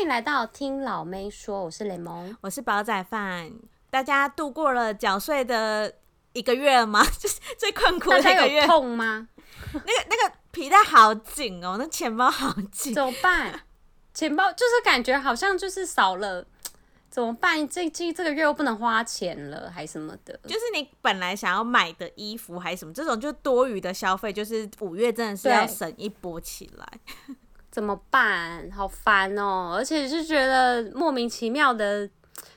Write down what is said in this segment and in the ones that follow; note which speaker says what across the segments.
Speaker 1: 欢迎来到听老妹说，我是雷蒙，
Speaker 2: 我是煲仔饭。大家度过了缴税的一个月吗？就是最困苦的一个月。
Speaker 1: 痛吗？
Speaker 2: 那个那个皮带好紧哦，那钱包好紧，
Speaker 1: 怎么办？钱包就是感觉好像就是少了，怎么办？这这这个月又不能花钱了，还什么的？
Speaker 2: 就是你本来想要买的衣服还是什么，这种就多余的消费，就是五月真的是要省一波起来。
Speaker 1: 怎么办？好烦哦！而且是觉得莫名其妙的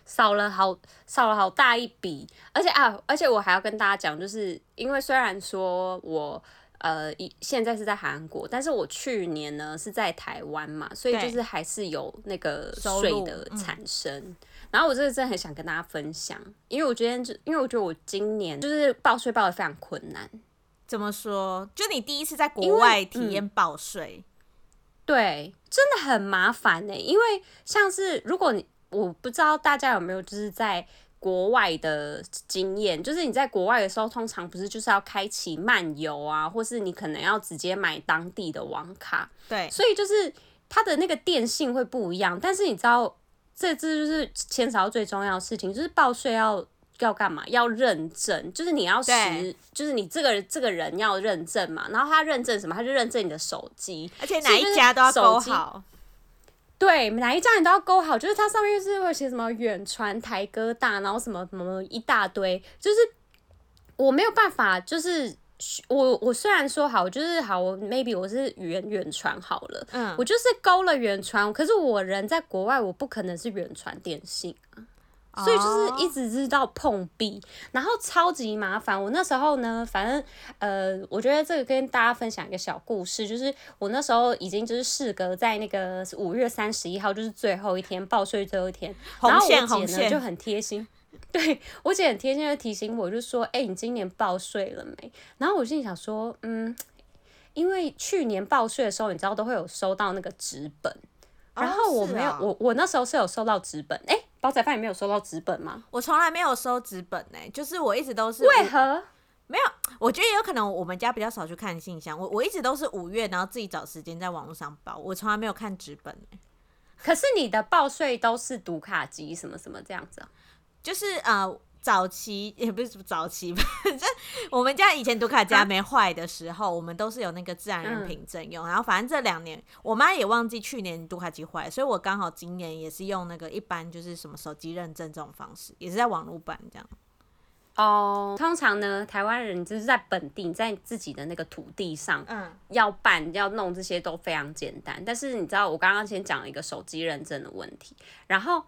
Speaker 1: 少了好少了好大一笔，而且啊，而且我还要跟大家讲，就是因为虽然说我呃一现在是在韩国，但是我去年呢是在台湾嘛，所以就是还是有那个税的产生。嗯、然后我这个真的很想跟大家分享，因为我觉得就因为我觉得我今年就是报税报的非常困难。
Speaker 2: 怎么说？就你第一次在国外体验报税？
Speaker 1: 对，真的很麻烦呢。因为像是如果你，我不知道大家有没有就是在国外的经验，就是你在国外的时候，通常不是就是要开启漫游啊，或是你可能要直接买当地的网卡。
Speaker 2: 对，
Speaker 1: 所以就是它的那个电信会不一样。但是你知道，这这就是牵扯到最重要的事情，就是报税要。要干嘛？要认证，就是你要实，就是你这个这个人要认证嘛。然后他认证什么？他就认证你的手机，
Speaker 2: 而且哪一家都要勾好。
Speaker 1: 对，哪一家你都要勾好。就是它上面就是会写什么远传、台哥大，然后什么什么一大堆。就是我没有办法，就是我我虽然说好，就是好，maybe 我是远远传好了，嗯，我就是勾了远传，可是我人在国外，我不可能是远传电信啊。所以就是一直知道碰壁，然后超级麻烦。我那时候呢，反正呃，我觉得这个跟大家分享一个小故事，就是我那时候已经就是事隔在那个五月三十一号，就是最后一天报税最后一天，然后我姐呢就很贴心，对我姐很贴心的提醒我，就说：“哎，你今年报税了没？”然后我心里想说：“嗯，因为去年报税的时候，你知道都会有收到那个纸本，然后我没有，我我那时候是有收到纸本，哎。”煲仔饭也没有收到纸本吗？
Speaker 2: 我从来没有收纸本呢、欸，就是我一直都是
Speaker 1: 为何
Speaker 2: 没有？我觉得有可能我们家比较少去看信箱，我我一直都是五月，然后自己找时间在网络上报，我从来没有看纸本、欸、
Speaker 1: 可是你的报税都是读卡机什么什么这样子啊？
Speaker 2: 就是呃。早期也不是早期吧，反 正我们家以前读卡机没坏的时候，啊、我们都是有那个自然人凭证用。嗯、然后反正这两年，我妈也忘记去年读卡机坏，所以我刚好今年也是用那个一般就是什么手机认证这种方式，也是在网络办这样。
Speaker 1: 哦，通常呢，台湾人就是在本地，在自己的那个土地上，嗯，要办要弄这些都非常简单。但是你知道，我刚刚先讲了一个手机认证的问题，然后。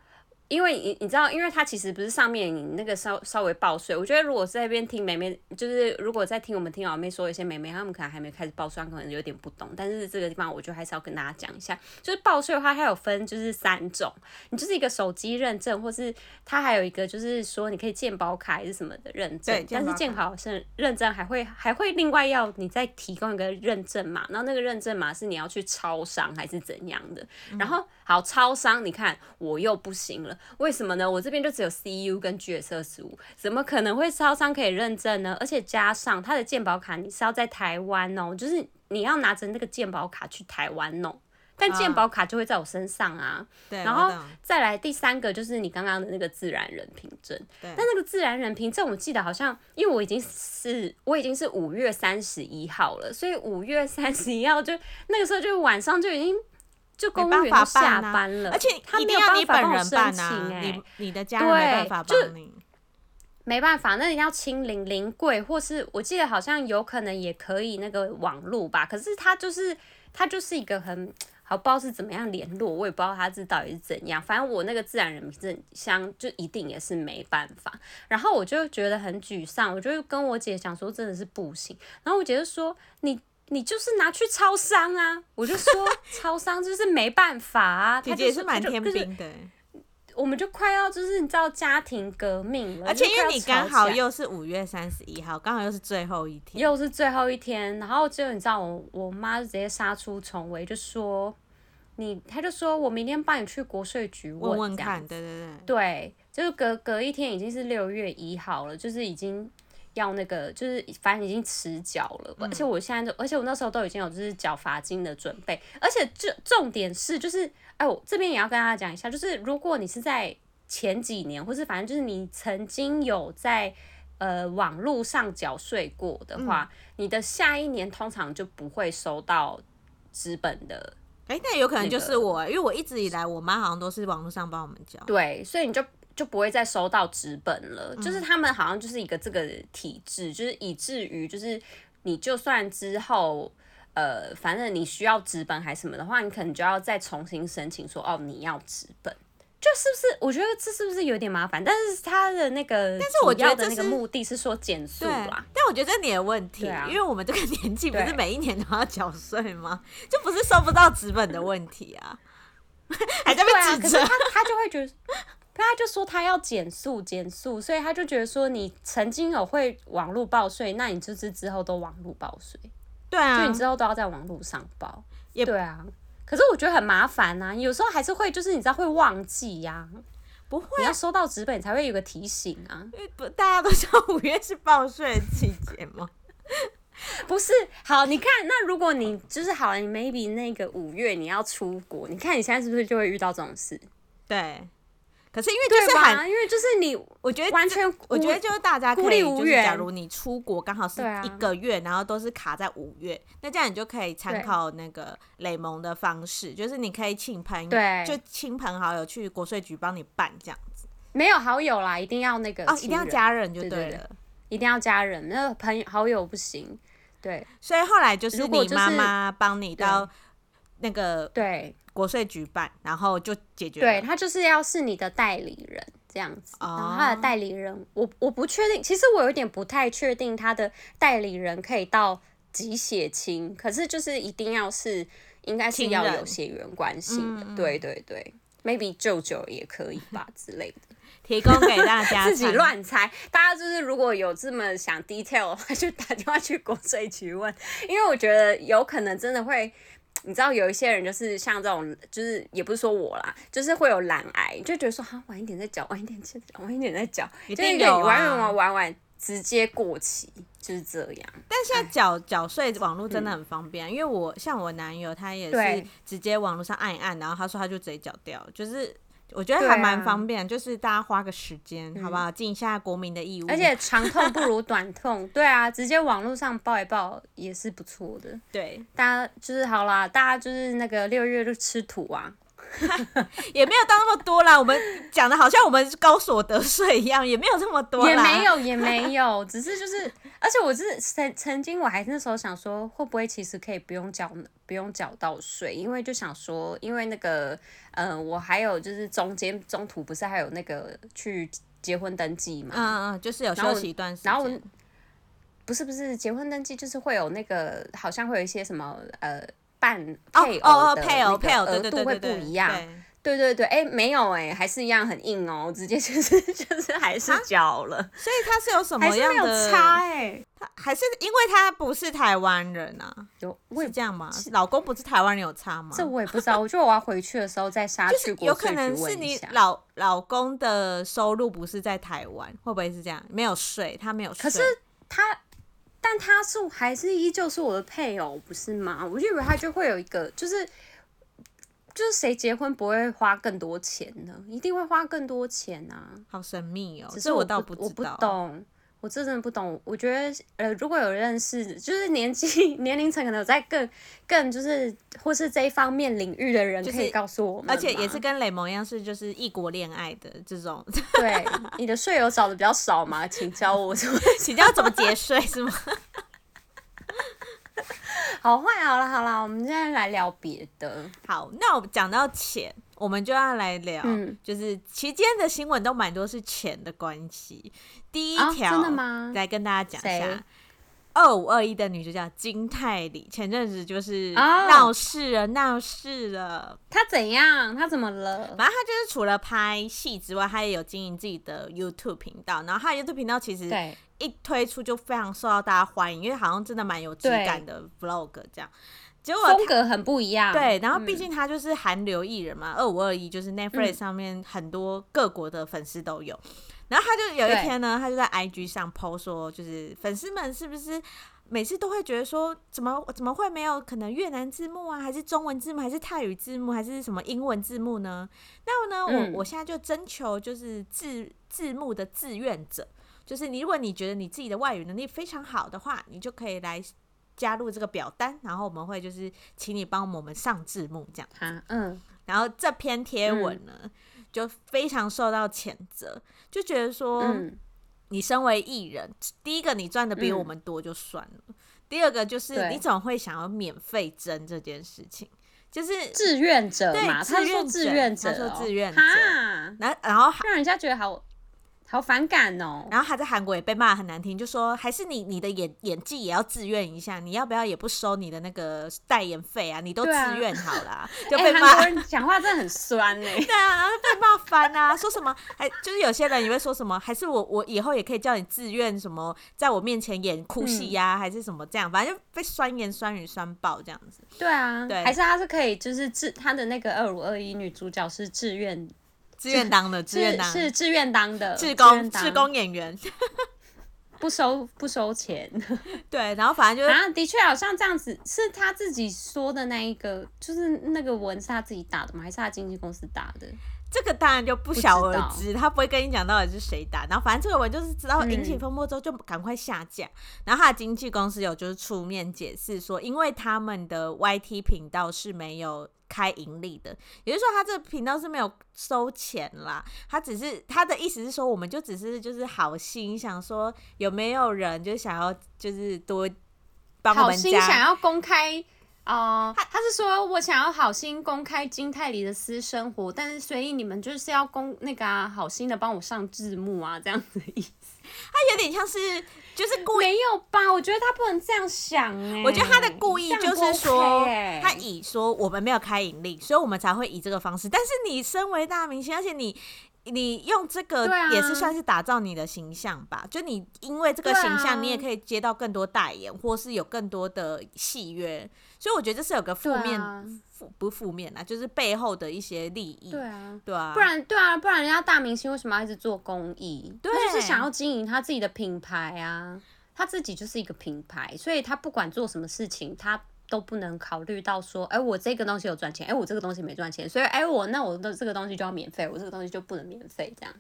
Speaker 1: 因为你你知道，因为它其实不是上面你那个稍稍微报税。我觉得如果在那边听妹妹，就是如果在听我们听老妹说一些妹妹，他们可能还没开始报税，可能有点不懂。但是这个地方我觉得还是要跟大家讲一下，就是报税的话，它有分就是三种，你就是一个手机认证，或是它还有一个就是说你可以建保卡还是什么的认证。对，但是建保是认证还会还会另外要你再提供一个认证码，然后那个认证码是你要去超商还是怎样的。然后好，超商你看我又不行了。为什么呢？我这边就只有 CU 跟 GS 二十五，怎么可能会超商可以认证呢？而且加上他的健保卡，你是要在台湾哦，就是你要拿着那个健保卡去台湾弄，但健保卡就会在我身上啊。对，然后再来第三个就是你刚刚的那个自然人凭证。对，但那个自然人凭证，我记得好像因为我已经是我已经是五月三十一号了，所以五月三十一号就那个时候就晚上就已经。就公务员都下班了，
Speaker 2: 而且一定要你本人办啊！你你的家人没办法帮你，
Speaker 1: 没办法，那你要清零零柜，或是我记得好像有可能也可以那个网络吧。可是他就是他就是一个很好，不知道是怎么样联络，我也不知道他这到底是怎样。反正我那个自然人凭证箱就一定也是没办法。然后我就觉得很沮丧，我就跟我姐讲说真的是不行。然后我姐就说你。你就是拿去超商啊！我就说 超商就是没办法啊。
Speaker 2: 姐姐也是蛮天兵的，
Speaker 1: 我们就快要就是你知道家庭革命了，
Speaker 2: 而且因为你刚好又是五月三十一号，刚好又是最后一天，
Speaker 1: 又是最后一天，然后就你知道我我妈就直接杀出重围，就说你，她就说我明天帮你去国税局问
Speaker 2: 问看，对对对，
Speaker 1: 对，就是隔隔一天已经是六月一号了，就是已经。要那个，就是反正已经迟缴了，嗯、而且我现在都，而且我那时候都已经有就是缴罚金的准备，而且这重点是就是，哎，我这边也要跟大家讲一下，就是如果你是在前几年，或是反正就是你曾经有在呃网络上缴税过的话，嗯、你的下一年通常就不会收到资本的。
Speaker 2: 哎，那有可能就是我，因为我一直以来我妈好像都是网络上帮我们缴。
Speaker 1: 对，所以你就。就不会再收到纸本了，嗯、就是他们好像就是一个这个体制，就是以至于就是你就算之后呃，反正你需要纸本还是什么的话，你可能就要再重新申请说哦，你要纸本，就是不是？我觉得这是不是有点麻烦？但是他的那个，但是我觉得那个目的是说减速啦。
Speaker 2: 但我觉得这你的问题，啊、因为我们这个年纪不是每一年都要缴税吗？就不是收不到纸本的问题啊，还在被指责、
Speaker 1: 啊、他他就会觉得。他就说他要减速减速，所以他就觉得说你曾经有会网络报税，那你就是之后都网络报税。
Speaker 2: 对啊，
Speaker 1: 就你之后都要在网络上报。也对啊，可是我觉得很麻烦呐，有时候还是会就是你知道会忘记呀、啊。
Speaker 2: 不会、啊，
Speaker 1: 你要收到纸本才会有个提醒啊。
Speaker 2: 因为不大家都知道五月是报税的季节吗？
Speaker 1: 不是，好，你看那如果你就是好，你 maybe 那个五月你要出国，你看你现在是不是就会遇到这种事？
Speaker 2: 对。可是因为就是很，
Speaker 1: 因为就是你，
Speaker 2: 我觉得
Speaker 1: 完全，
Speaker 2: 我觉得就是大家可以，就是假如你出国刚好是一个月，然后都是卡在五月，那这样你就可以参考那个雷蒙的方式，就是你可以请朋友，就亲朋好友去国税局帮你办这样子。
Speaker 1: 没有好友啦，一定要那个
Speaker 2: 哦，一定要家人就对了，
Speaker 1: 一定要家人，那个朋友好友不行。对，
Speaker 2: 所以后来就是你妈妈帮你到那个
Speaker 1: 对。
Speaker 2: 国税局办，然后就解决。
Speaker 1: 对，他就是要是你的代理人这样子，然后他的代理人，我我不确定，其实我有点不太确定他的代理人可以到几血亲，可是就是一定要是，应该是要有血缘关系的，嗯、对对对，maybe 舅舅也可以吧 之类的，
Speaker 2: 提供给大家
Speaker 1: 自己乱猜，大家就是如果有这么想 detail 的话，就打电话去国税局问，因为我觉得有可能真的会。你知道有一些人就是像这种，就是也不是说我啦，就是会有懒癌，就觉得说啊晚一点再缴，晚一点再缴，晚一点再缴，一定有啊，玩玩玩玩直接过期，就是这样。
Speaker 2: 但现在缴缴税网络真的很方便，嗯、因为我像我男友他也是直接网络上按一按，然后他说他就直接缴掉，就是。我觉得还蛮方便，啊、就是大家花个时间，嗯、好不好？尽一下国民的义务。
Speaker 1: 而且长痛不如短痛，对啊，直接网络上报一报也是不错的。
Speaker 2: 对，
Speaker 1: 大家就是好啦，大家就是那个六月就吃土啊。
Speaker 2: 也没有到那么多啦，我们讲的好像我们高所得税一样，也没有这么多啦。
Speaker 1: 也没有，也没有，只是就是，而且我是曾曾经我还那时候想说，会不会其实可以不用缴，不用缴到税，因为就想说，因为那个，嗯、呃，我还有就是中间中途不是还有那个去结婚登记嘛，
Speaker 2: 嗯嗯，就是有休息一段时间，
Speaker 1: 然后不是不是结婚登记，就是会有那个好像会有一些什么呃。配偶的配偶配偶额度会不一样，对对对，哎、欸，没有哎、欸，还是一样很硬哦，直接 就是就是还是缴了，
Speaker 2: 所以他是有什么样的
Speaker 1: 差哎、欸？
Speaker 2: 他还是因为他不是台湾人啊？有是这样吗？老公不是台湾人有差吗？
Speaker 1: 这我也不知道，我觉得我要回去的时候再杀去国税。
Speaker 2: 有可能是你老老公的收入不是在台湾，会不会是这样？没有税，他没有税，
Speaker 1: 可是他。但他是还是依旧是我的配偶，不是吗？我就以为他就会有一个，就是就是谁结婚不会花更多钱呢？一定会花更多钱啊！
Speaker 2: 好神秘哦，
Speaker 1: 只是我倒不知道，我不懂。我真的不懂，我觉得呃，如果有认识，就是年纪 年龄层可能有在更更就是或是这一方面领域的人，可以告诉我们，
Speaker 2: 而且也是跟雷蒙一样，是就是异国恋爱的这种。
Speaker 1: 对，你的税友找的比较少嘛？请教我，
Speaker 2: 请教怎么节税是吗？
Speaker 1: 好坏，好了好了，我们现在来聊别的。
Speaker 2: 好，那我们讲到钱。我们就要来聊，嗯、就是期间的新闻都蛮多是钱的关系。第一条，哦、来跟大家讲一下，二五二一的女主角金泰梨前阵子就是闹事了，闹、哦、事了。
Speaker 1: 她怎样？她怎么了？
Speaker 2: 反正她就是除了拍戏之外，她也有经营自己的 YouTube 频道。然后她的 YouTube 频道其实一推出就非常受到大家欢迎，因为好像真的蛮有质感的 Vlog 这样。
Speaker 1: 结果风格很不一样，
Speaker 2: 对，然后毕竟他就是韩流艺人嘛，二五二一就是 Netflix 上面很多各国的粉丝都有，然后他就有一天呢，他就在 IG 上 po 说，就是粉丝们是不是每次都会觉得说，怎么怎么会没有可能越南字幕啊，还是中文字幕，还是泰语字幕，还是什么英文字幕呢？那么呢，嗯、我我现在就征求就是字字幕的志愿者，就是你如果你觉得你自己的外语能力非常好的话，你就可以来加入这个表单，然后我们会就是请你帮我们上字幕这样。
Speaker 1: 啊，嗯。
Speaker 2: 然后这篇贴文呢，嗯、就非常受到谴责，就觉得说，嗯、你身为艺人，第一个你赚的比我们多就算了，嗯、第二个就是你总会想要免费争这件事情，就是
Speaker 1: 志愿者嘛，
Speaker 2: 他说志愿者，他说志愿者，然后然后
Speaker 1: 让人家觉得好。好反感哦！
Speaker 2: 然后他在韩国也被骂很难听，就说还是你你的演演技也要自愿一下，你要不要也不收你的那个代言费啊？你都自愿好啦，啊、就被
Speaker 1: 骂。讲话真的很酸呢。
Speaker 2: 对啊，然后被骂翻啊，说什么？还就是有些人也会说什么？还是我我以后也可以叫你自愿什么，在我面前演哭戏呀，还是什么这样？反正就被酸言酸语酸爆这样子。
Speaker 1: 对啊，对，还是他是可以，就是自他的那个二五二一女主角是自愿。
Speaker 2: 自愿当的，志愿当
Speaker 1: 是志愿当的，
Speaker 2: 志工志工演员，
Speaker 1: 不收不收钱。
Speaker 2: 对，然后反正就是
Speaker 1: 啊，的确好像这样子，是他自己说的那一个，就是那个文是他自己打的吗？还是他经纪公司打的？
Speaker 2: 这个当然就不晓而知，他不会跟你讲到底是谁打。然后反正这个文就是知道引起风波之后就赶快下架。嗯、然后他的经纪公司有就是出面解释说，因为他们的 YT 频道是没有。开盈利的，也就是说，他这个频道是没有收钱啦。他只是他的意思是说，我们就只是就是好心想说，有没有人就想要就是多帮我们家，好心
Speaker 1: 想要公开哦。他他是说我想要好心公开金泰梨的私生活，但是所以你们就是要公那个啊，好心的帮我上字幕啊，这样子的意思。
Speaker 2: 他有点像是。就是故意
Speaker 1: 没有吧？我觉得他不能这样想哎、欸。
Speaker 2: 我觉得他的故意就是说，他以说我们没有开盈利，所以我们才会以这个方式。但是你身为大明星，而且你你用这个也是算是打造你的形象吧？啊、就你因为这个形象，你也可以接到更多代言，或是有更多的戏约。所以我觉得这是有个负面。负不负面啊，就是背后的一些利益。
Speaker 1: 对啊，
Speaker 2: 对啊，
Speaker 1: 不然对啊，不然人家大明星为什么要一直做公益？对，他就是想要经营他自己的品牌啊，他自己就是一个品牌，所以他不管做什么事情，他都不能考虑到说，哎、欸，我这个东西有赚钱，哎、欸，我这个东西没赚钱，所以哎、欸，我那我的这个东西就要免费，我这个东西就不能免费，这样，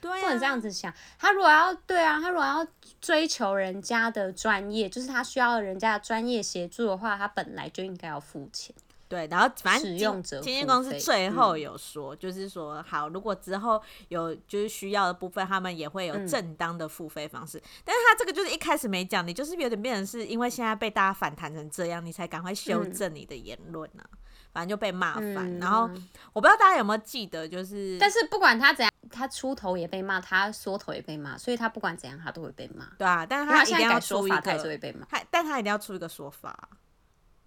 Speaker 2: 对、啊，
Speaker 1: 不能这样子想。他如果要对啊，他如果要追求人家的专业，就是他需要人家的专业协助的话，他本来就应该要付钱。
Speaker 2: 对，然后反正经纪公司最后有说，就是说好，如果之后有就是需要的部分，他们也会有正当的付费方式。嗯、但是他这个就是一开始没讲，你就是有点变成是因为现在被大家反弹成这样，你才赶快修正你的言论呢、啊。嗯、反正就被骂翻。嗯、然后我不知道大家有没有记得，就是
Speaker 1: 但是不管他怎样，他出头也被骂，他缩头也被骂，所以他不管怎样，他都会被骂。
Speaker 2: 对啊，但是他一定要出一个，
Speaker 1: 他会被骂。
Speaker 2: 他但他一定要出一个说法。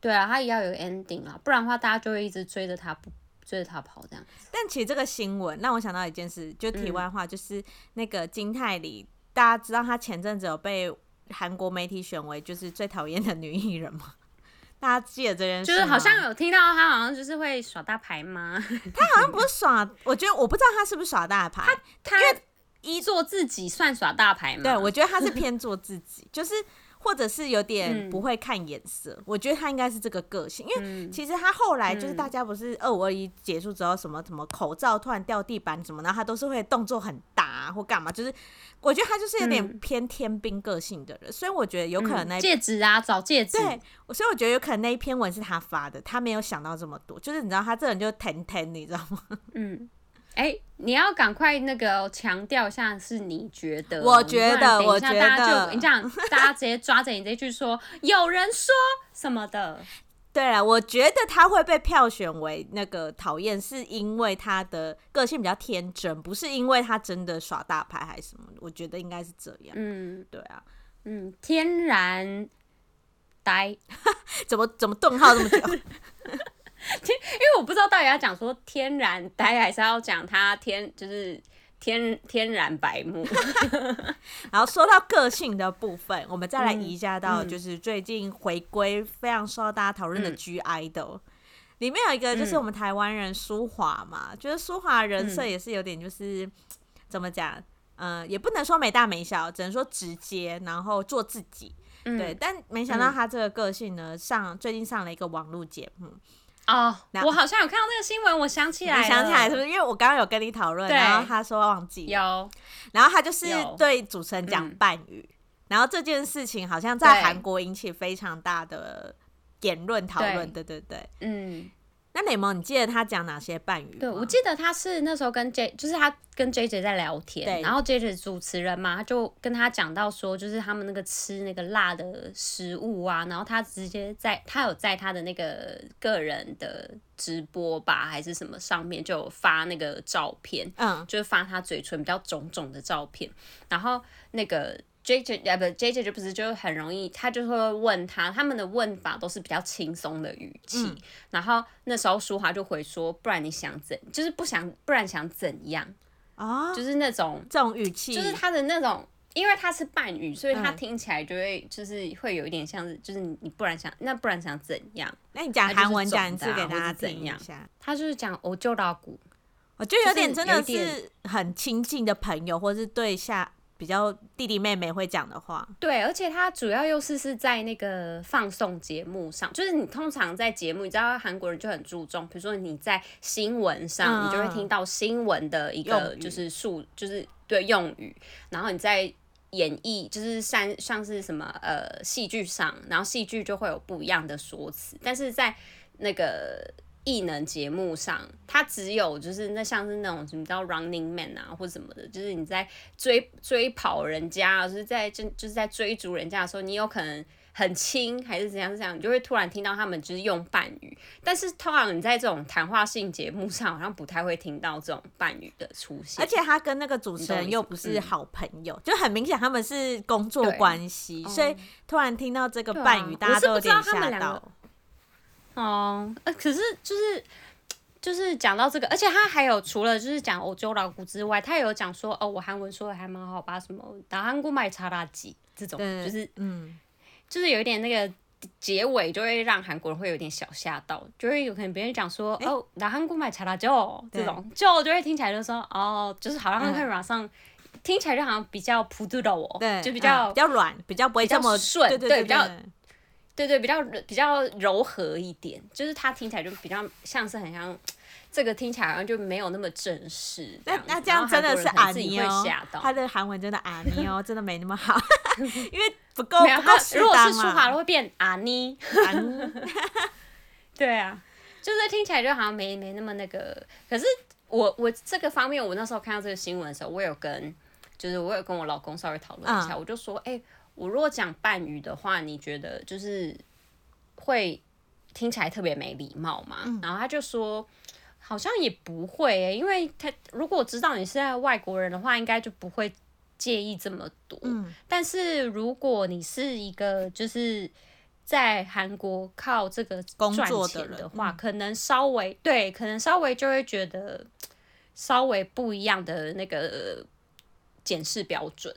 Speaker 1: 对啊，他也要有 ending 啊，不然的话大家就会一直追着他不追着他跑这样。
Speaker 2: 但其实这个新闻让我想到一件事，就题外话，就是那个金泰梨，嗯、大家知道他前阵子有被韩国媒体选为就是最讨厌的女艺人吗？大家记得这件事？
Speaker 1: 就是好像有听到他好像就是会耍大牌吗？
Speaker 2: 他好像不是耍，我觉得我不知道他是不是耍大牌，
Speaker 1: 他他一做自己算耍大牌吗？
Speaker 2: 对，我觉得他是偏做自己，就是。或者是有点不会看眼色，嗯、我觉得他应该是这个个性，因为其实他后来就是大家不是二五二一结束之后什么什么口罩突然掉地板什么，然后他都是会动作很大、啊、或干嘛，就是我觉得他就是有点偏天兵个性的人，嗯、所以我觉得有可能那
Speaker 1: 戒指啊找戒指，
Speaker 2: 对，所以我觉得有可能那一篇文是他发的，他没有想到这么多，就是你知道他这人就疼疼，你知道吗？
Speaker 1: 嗯。哎、欸，你要赶快那个强调一下，是你觉得？
Speaker 2: 我觉得，我觉得，大
Speaker 1: 家就你讲，大家直接抓着你这句说，有人说什么的。
Speaker 2: 对了，我觉得他会被票选为那个讨厌，是因为他的个性比较天真，不是因为他真的耍大牌还是什么。我觉得应该是这样。嗯，对啊，
Speaker 1: 嗯，天然呆，
Speaker 2: 怎么怎么顿号这么久？
Speaker 1: 天，因为我不知道到底要讲说天然呆，还是要讲他天就是天天然白目。
Speaker 2: 然后说到个性的部分，我们再来移加到就是最近回归非常受到大家讨论的 G IDOL，里面有一个就是我们台湾人舒华嘛，就是舒华人设也是有点就是怎么讲，呃，也不能说没大没小，只能说直接，然后做自己。嗯、对，但没想到他这个个性呢，上最近上了一个网络节目。
Speaker 1: 哦，我好像有看到这个新闻，我想起来，
Speaker 2: 你想起来是不是？因为我刚刚有跟你讨论，然后他说忘记
Speaker 1: 有，
Speaker 2: 然后他就是对主持人讲半语，嗯、然后这件事情好像在韩国引起非常大的言论讨论，对对对，嗯。那雷蒙，你记得他讲哪些半语？
Speaker 1: 对，我记得他是那时候跟 J，就是他跟 J J 在聊天，然后 J J 主持人嘛，他就跟他讲到说，就是他们那个吃那个辣的食物啊，然后他直接在他有在他的那个个人的直播吧，还是什么上面就有发那个照片，嗯，就是发他嘴唇比较肿肿的照片，然后那个。J J 啊不，J J 就不是就很容易，他就会问他，他们的问法都是比较轻松的语气，嗯、然后那时候舒华就回说，不然你想怎，就是不想，不然想怎样啊？哦、就是那种
Speaker 2: 这种语气，
Speaker 1: 就是他的那种，因为他是半语，所以他听起来就会就是会有一点像是，就是你不然想，那不然想怎样？
Speaker 2: 那你讲韩文讲一次给大家听一下。
Speaker 1: 他就是讲我就老古，
Speaker 2: 我觉得有点真的是很亲近的朋友，或是对下。比较弟弟妹妹会讲的话，
Speaker 1: 对，而且它主要又是是在那个放送节目上，就是你通常在节目，你知道韩国人就很注重，比如说你在新闻上，嗯、你就会听到新闻的一个就是数，就是对用语，然后你在演绎，就是像像是什么呃戏剧上，然后戏剧就会有不一样的说辞，但是在那个。艺能节目上，他只有就是那像是那种什么叫 Running Man 啊，或什么的，就是你在追追跑人家，就是在就就是在追逐人家的时候，你有可能很轻还是怎样怎样，你就会突然听到他们就是用伴语。但是通常你在这种谈话性节目上，好像不太会听到这种伴语的出现。
Speaker 2: 而且他跟那个主持人又不是好朋友，就很明显他们是工作关系，所以突然听到这个伴语，大家都有点吓到。
Speaker 1: 哦，呃，可是就是就是讲到这个，而且他还有除了就是讲欧洲老古之外，他也有讲说哦，我韩文说的还蛮好吧，什么打韩国卖茶垃圾这种，就是嗯，就是有一点那个结尾就会让韩国人会有点小吓到，就会有可能别人讲说、欸、哦，打韩国卖茶垃圾这种，就就会听起来就说哦，就是好像会马上、嗯、听起来就好像比较普通的哦，对，就比较、嗯、比较软，
Speaker 2: 比较不会这么顺，对对对，
Speaker 1: 比较。对对，比较比较柔和一点，就是它听起来就比较像是很像，这个听起来好像就没有那么正式。
Speaker 2: 那那这样真的是阿尼哦，他的韩文真的阿尼哦，真的没那么好，因为不够不够适当，
Speaker 1: 如果是舒华会变阿尼。对啊，就是听起来就好像没没那么那个。可是我我这个方面，我那时候看到这个新闻的时候，我有跟就是我有跟我老公稍微讨论一下，嗯、我就说，哎。我如果讲半语的话，你觉得就是会听起来特别没礼貌嘛？嗯、然后他就说，好像也不会、欸，因为他如果知道你是在外国人的话，应该就不会介意这么多。嗯、但是如果你是一个就是在韩国靠这个赚钱的话，的可能稍微对，可能稍微就会觉得稍微不一样的那个检视标准。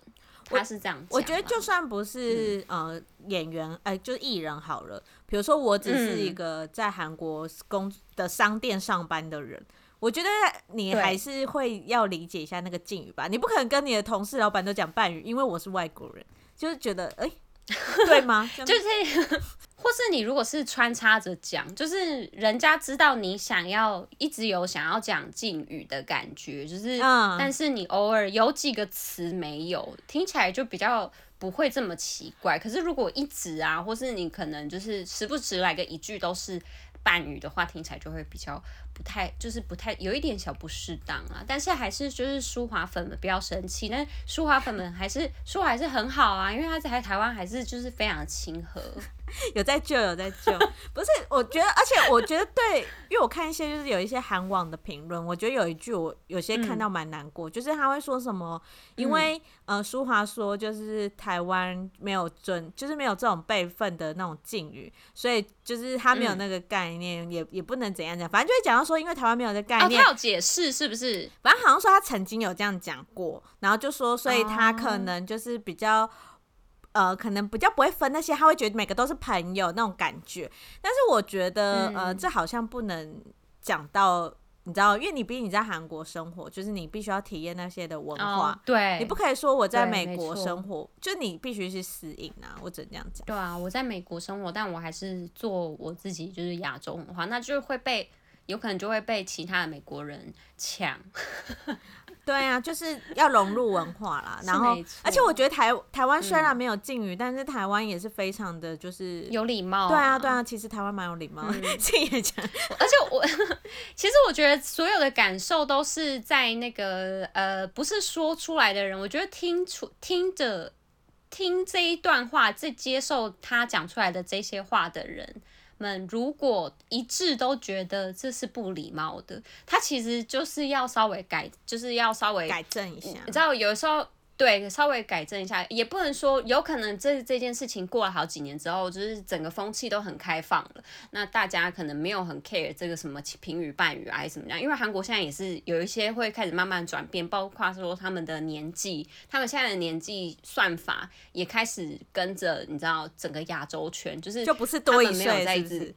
Speaker 1: 他是这样，
Speaker 2: 我觉得就算不是、嗯、呃演员，哎、呃，就是艺人好了。比如说，我只是一个在韩国工的商店上班的人，嗯、我觉得你还是会要理解一下那个敬语吧。你不可能跟你的同事、老板都讲半语，因为我是外国人，就是觉得哎。欸 对吗？
Speaker 1: 就是，或是你如果是穿插着讲，就是人家知道你想要一直有想要讲敬语的感觉，就是，嗯、但是你偶尔有几个词没有，听起来就比较不会这么奇怪。可是如果一直啊，或是你可能就是时不时来个一句都是半语的话，听起来就会比较。不太就是不太有一点小不适当啊，但是还是就是舒华粉们不要生气，但舒华粉们还是舒华还是很好啊，因为他在台湾还是就是非常的亲和，
Speaker 2: 有在救有在救，不是我觉得，而且我觉得对，因为我看一些就是有一些韩网的评论，我觉得有一句我有些看到蛮难过，嗯、就是他会说什么，因为、嗯、呃舒华说就是台湾没有准，就是没有这种辈分的那种境遇，所以就是他没有那个概念，嗯、也也不能怎样讲，反正就会讲到。说因为台湾没有这概念，
Speaker 1: 哦、他有解释是不是？
Speaker 2: 反正好像说他曾经有这样讲过，然后就说，所以他可能就是比较，哦、呃，可能比较不会分那些，他会觉得每个都是朋友那种感觉。但是我觉得，嗯、呃，这好像不能讲到你知道，因为你毕竟你在韩国生活，就是你必须要体验那些的文化。
Speaker 1: 哦、对，
Speaker 2: 你不可以说我在美国生活，就你必须是适应啊。我只能这样讲。
Speaker 1: 对啊，我在美国生活，但我还是做我自己，就是亚洲文化，那就是会被有可能就会被其他的美国人抢。
Speaker 2: 对啊，就是要融入文化啦。然后，而且我觉得台台湾虽然没有敬语，嗯、但是台湾也是非常的就是
Speaker 1: 有礼貌、啊。
Speaker 2: 对啊，对啊，其实台湾蛮有礼貌的。这也讲，
Speaker 1: 而且我 其实我觉得所有的感受都是在那个呃，不是说出来的人，我觉得听出听着听这一段话，在接受他讲出来的这些话的人。们如果一致都觉得这是不礼貌的，他其实就是要稍微改，就是要稍微
Speaker 2: 改正一下。
Speaker 1: 你知道，有时候。对，稍微改正一下，也不能说有可能这这件事情过了好几年之后，就是整个风气都很开放了，那大家可能没有很 care 这个什么评语半语啊，还是怎么样？因为韩国现在也是有一些会开始慢慢转变，包括说他们的年纪，他们现在的年纪算法也开始跟着，你知道整个亚洲圈，就是
Speaker 2: 就不是多一
Speaker 1: 岁，
Speaker 2: 是不是？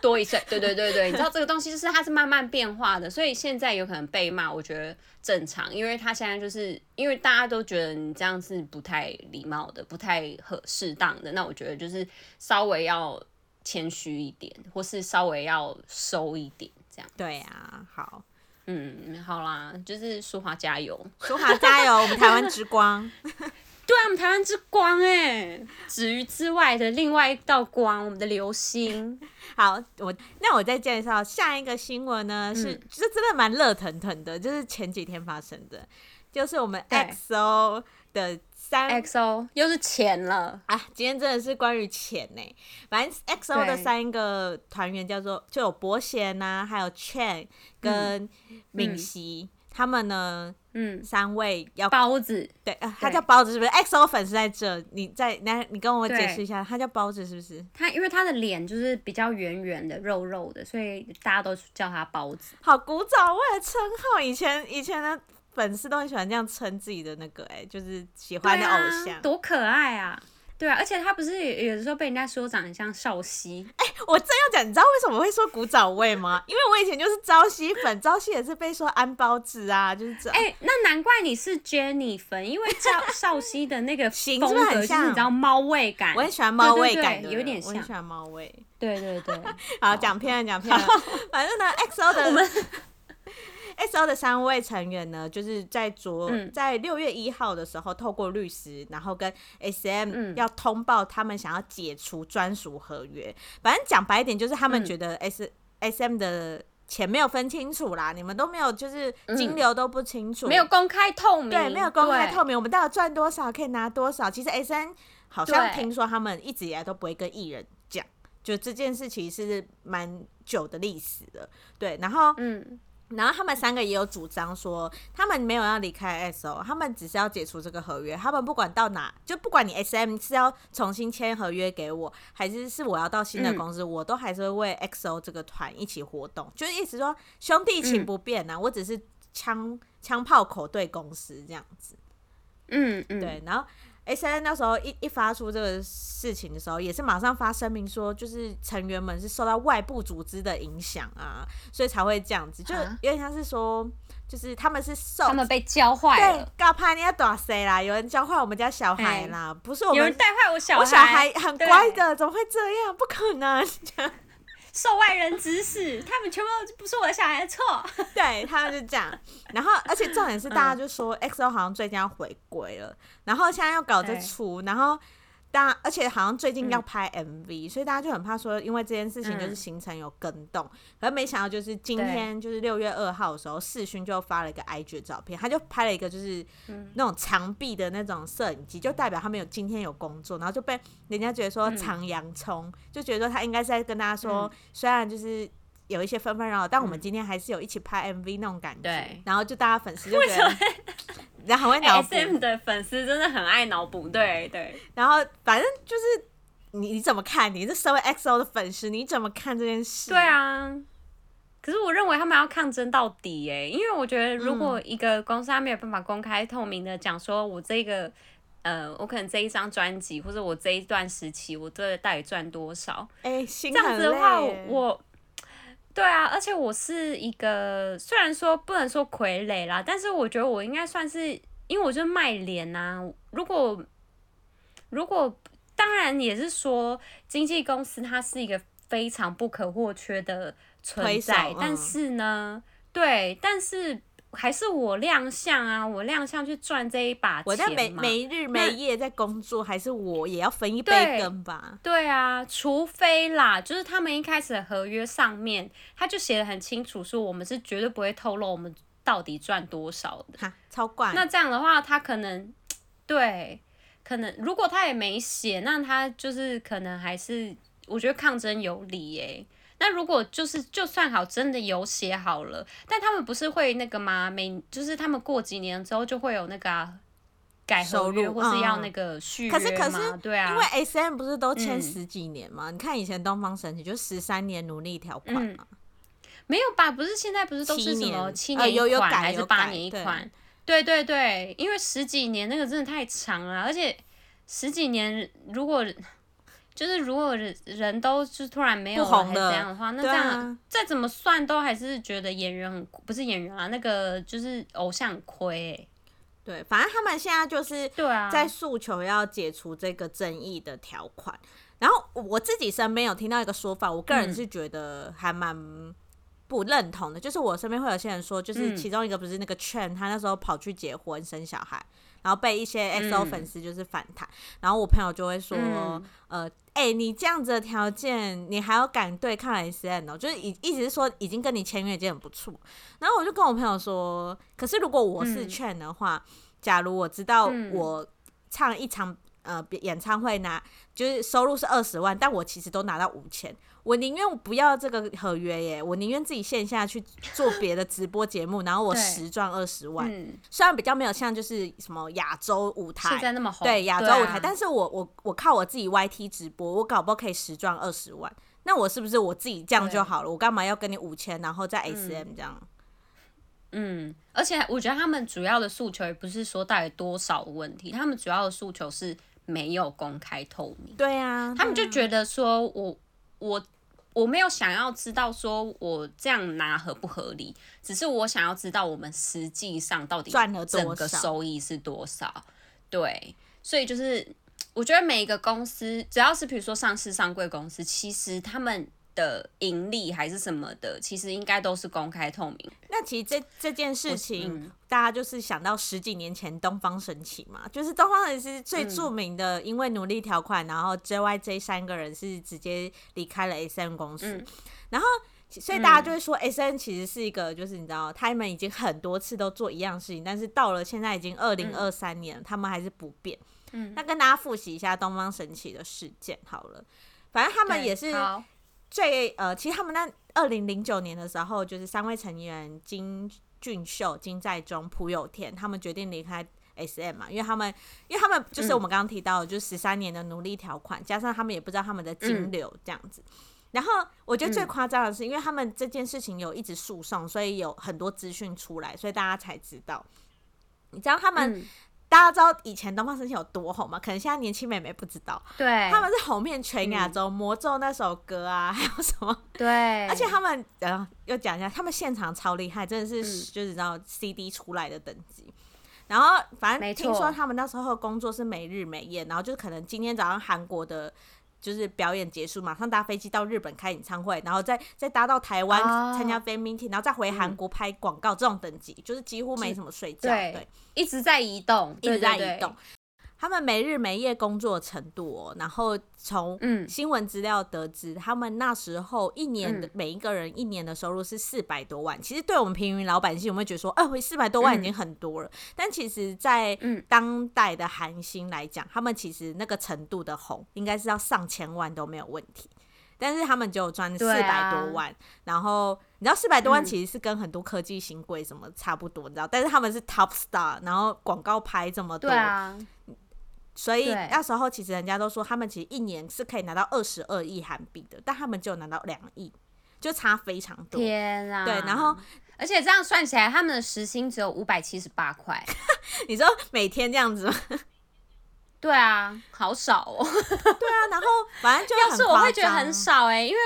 Speaker 1: 多一岁，对对对对，你知道这个东西就是它是慢慢变化的，所以现在有可能被骂，我觉得正常，因为他现在就是因为大家都觉得你这样是不太礼貌的，不太合适当的，那我觉得就是稍微要谦虚一点，或是稍微要收一点，这样。
Speaker 2: 对啊，好，
Speaker 1: 嗯，好啦，就是舒华加油，
Speaker 2: 舒华加油，我们台湾之光。
Speaker 1: 对啊，我们台湾之光哎，止于之外的另外一道光，我们的流星。
Speaker 2: 好，我那我再介绍下一个新闻呢，是就真的蛮热腾腾的，就是前几天发生的，就是我们 XO 的三
Speaker 1: XO 又是钱了
Speaker 2: 啊！今天真的是关于钱呢。反正 XO 的三个团员叫做就有伯贤呐、啊，还有 Chen 跟敏熙。嗯嗯他们呢？嗯，三位要
Speaker 1: 包子，
Speaker 2: 对，呃、他叫包子是不是？XO 粉丝在这，你在来，你跟我解释一下，他叫包子是不是？
Speaker 1: 他因为他的脸就是比较圆圆的、肉肉的，所以大家都叫他包子。
Speaker 2: 好古早味的称号，以前以前的粉丝都很喜欢这样称自己的那个、欸，哎，就是喜欢的偶像，
Speaker 1: 啊、多可爱啊！对啊，而且他不是有的时候被人家说长得像少熙。
Speaker 2: 哎、欸，我真要讲，你知道为什么会说古早味吗？因为我以前就是朝夕粉，朝夕也是被说安包子啊，就是这样。哎、
Speaker 1: 欸，那难怪你是 Jennie 粉，因为少少 熙的那个 风格就是你知道猫味感，
Speaker 2: 我很喜欢猫味感的，
Speaker 1: 有点像，
Speaker 2: 我很喜欢猫味。
Speaker 1: 对对对，
Speaker 2: 好，讲偏了，讲偏了，反正呢，XO 的我们。XO 的三位成员呢，就是在昨、嗯、在六月一号的时候，透过律师，然后跟 SM 要通报他们想要解除专属合约。嗯、反正讲白一点，就是他们觉得 S、嗯、SM 的钱没有分清楚啦，你们都没有，就是金流都不清楚，
Speaker 1: 没有公开透明，
Speaker 2: 对，没有公开透明，我们到底赚多少，可以拿多少？其实 SM 好像听说他们一直以来都不会跟艺人讲，就这件事其实是蛮久的历史了，对，然后嗯。然后他们三个也有主张说，他们没有要离开 XO，他们只是要解除这个合约。他们不管到哪，就不管你 SM 是要重新签合约给我，还是是我要到新的公司，嗯、我都还是会为 XO 这个团一起活动。就是意思说，兄弟情不变呐、啊，嗯、我只是枪枪炮口对公司这样子。嗯嗯，对，然后。SM 那时候一一发出这个事情的时候，也是马上发声明说，就是成员们是受到外部组织的影响啊，所以才会这样子，就有点像是说，就是他们是受
Speaker 1: 他们被教坏了，对，
Speaker 2: 搞怕你要打谁啦？有人教坏我们家小孩啦，欸、不是我们
Speaker 1: 有人带坏我小孩，
Speaker 2: 我小孩很乖的，怎么会这样？不可能。
Speaker 1: 受外人指使，他们全部都不是我的小孩的错。
Speaker 2: 对，他们就这样。然后，而且重点是，大家就说 XO 好像最近要回归了，然后现在又搞这出，然后。大，而且好像最近要拍 MV，、嗯、所以大家就很怕说，因为这件事情就是行程有跟动，嗯、可是没想到就是今天就是六月二号的时候，世勋就发了一个 IG 的照片，他就拍了一个就是那种墙壁的那种摄影机，就代表他们有今天有工作，然后就被人家觉得说长洋葱，嗯、就觉得说他应该是在跟大家说，嗯、虽然就是有一些纷纷扰扰，但我们今天还是有一起拍 MV 那种感觉，对然后就大家粉丝就觉得。然后很会脑补，
Speaker 1: SM 的粉丝真的很爱脑补，对对。
Speaker 2: 然后反正就是你你怎么看？你是身为 XO 的粉丝，你怎么看这件事？
Speaker 1: 对啊。可是我认为他们要抗争到底耶，因为我觉得如果一个公司他没有办法公开透明的讲说，我这个呃，我可能这一张专辑或者我这一段时期，我这到底赚多少？
Speaker 2: 哎，
Speaker 1: 这样子的话，我。对啊，而且我是一个虽然说不能说傀儡啦，但是我觉得我应该算是，因为我就是卖脸呐。如果如果当然也是说，经纪公司它是一个非常不可或缺的存在，嗯、但是呢，对，但是。还是我亮相啊，我亮相去赚这一把钱。
Speaker 2: 我在没没日没夜在工作，还是我也要分一杯羹吧？
Speaker 1: 对啊，除非啦，就是他们一开始的合约上面他就写的很清楚，说我们是绝对不会透露我们到底赚多少的。
Speaker 2: 哈，超怪。
Speaker 1: 那这样的话，他可能对，可能如果他也没写，那他就是可能还是我觉得抗争有理诶、欸。那如果就是就算好，真的有写好了，但他们不是会那个吗？每就是他们过几年之后就会有那个、啊、改合约，或是要那个续约吗？可是可是，
Speaker 2: 对啊，因为 SM 不是都签十几年吗？嗯、你看以前东方神起就十三年努力条款嘛、嗯，
Speaker 1: 没有吧？不是现在不是都是什么七年一款还是八年一款？对对对，因为十几年那个真的太长了，而且十几年如果。就是如果人人都是突然没有了还是怎样的话，那这样、啊、再怎么算都还是觉得演员很不是演员啊，那个就是偶像亏、欸。
Speaker 2: 对，反正他们现在就是在诉求要解除这个争议的条款。啊、然后我自己身边有听到一个说法，我个人是觉得还蛮不认同的，嗯、就是我身边会有些人说，就是其中一个不是那个 Chen，他那时候跑去结婚生小孩。然后被一些 XO 粉丝就是反弹，嗯、然后我朋友就会说，嗯、呃，哎、欸，你这样子的条件，你还要敢对抗 SM 哦？就是意意思是说，已经跟你签约已经很不错。然后我就跟我朋友说，可是如果我是 Chen 的话，嗯、假如我知道我唱一场呃演唱会拿，就是收入是二十万，但我其实都拿到五千。我宁愿不要这个合约耶，我宁愿自己线下去做别的直播节目，然后我实赚二十万。嗯、虽然比较没有像就是什么亚洲舞台
Speaker 1: 现在那么红，
Speaker 2: 对亚洲舞台，啊、但是我我我靠我自己 YT 直播，我搞不好可以实赚二十万。那我是不是我自己这样就好了？我干嘛要跟你五千，然后再 SM 这样？
Speaker 1: 嗯，而且我觉得他们主要的诉求也不是说到底多少问题，他们主要的诉求是没有公开透明。
Speaker 2: 对啊，
Speaker 1: 他们就觉得说我。我我没有想要知道说我这样拿合不合理，只是我想要知道我们实际上到底赚了整个收益是多少。对，所以就是我觉得每一个公司，只要是比如说上市上柜公司，其实他们。的盈利还是什么的，其实应该都是公开透明。
Speaker 2: 那其实这这件事情，嗯、大家就是想到十几年前东方神起嘛，就是东方神起最著名的，因为努力条款，嗯、然后 JYJ 三个人是直接离开了 SM 公司，嗯、然后所以大家就会说 SM 其实是一个，就是你知道，他们已经很多次都做一样事情，但是到了现在已经二零二三年，嗯、他们还是不变。嗯，那跟大家复习一下东方神起的事件好了，反正他们也是。最呃，其实他们那二零零九年的时候，就是三位成员金俊秀、金在中、朴有天，他们决定离开 SM 嘛，因为他们，因为他们就是我们刚刚提到的，就是十三年的奴隶条款，加上他们也不知道他们的金流这样子。然后我觉得最夸张的是，因为他们这件事情有一直诉讼，所以有很多资讯出来，所以大家才知道。你知道他们？大家知道以前东方神起有多红吗？可能现在年轻妹妹不知道。
Speaker 1: 对，
Speaker 2: 他们是红遍全亚洲，嗯《魔咒》那首歌啊，还有什么？
Speaker 1: 对，
Speaker 2: 而且他们呃，又讲一下，他们现场超厉害，真的是、嗯、就是知道 CD 出来的等级。然后反正听说他们那时候工作是没日没夜，然后就是可能今天早上韩国的。就是表演结束，马上搭飞机到日本开演唱会，然后再再搭到台湾参加 fan meeting，然后再回韩国拍广告，这种等级、嗯、就是几乎没什么睡觉，对，对
Speaker 1: 一直在移动，
Speaker 2: 一直在移动。他们没日没夜工作程度哦，然后从新闻资料得知，他们那时候一年的每一个人一年的收入是四百多万。其实对我们平民老百姓，我们会觉得说，哎，四百多万已经很多了。但其实，在当代的韩星来讲，他们其实那个程度的红，应该是要上千万都没有问题。但是他们就赚四百多万，然后你知道四百多万其实是跟很多科技新贵什么差不多，你知道？但是他们是 top star，然后广告拍这么多。所以那时候其实人家都说，他们其实一年是可以拿到二十二亿韩币的，但他们就拿到两亿，就差非常多。
Speaker 1: 天啊！
Speaker 2: 对，然后
Speaker 1: 而且这样算起来，他们的时薪只有五百七十八块。
Speaker 2: 你说每天这样子吗？
Speaker 1: 对啊，好少哦。
Speaker 2: 对啊，然后反正就
Speaker 1: 要是我会觉得很少哎、欸，因为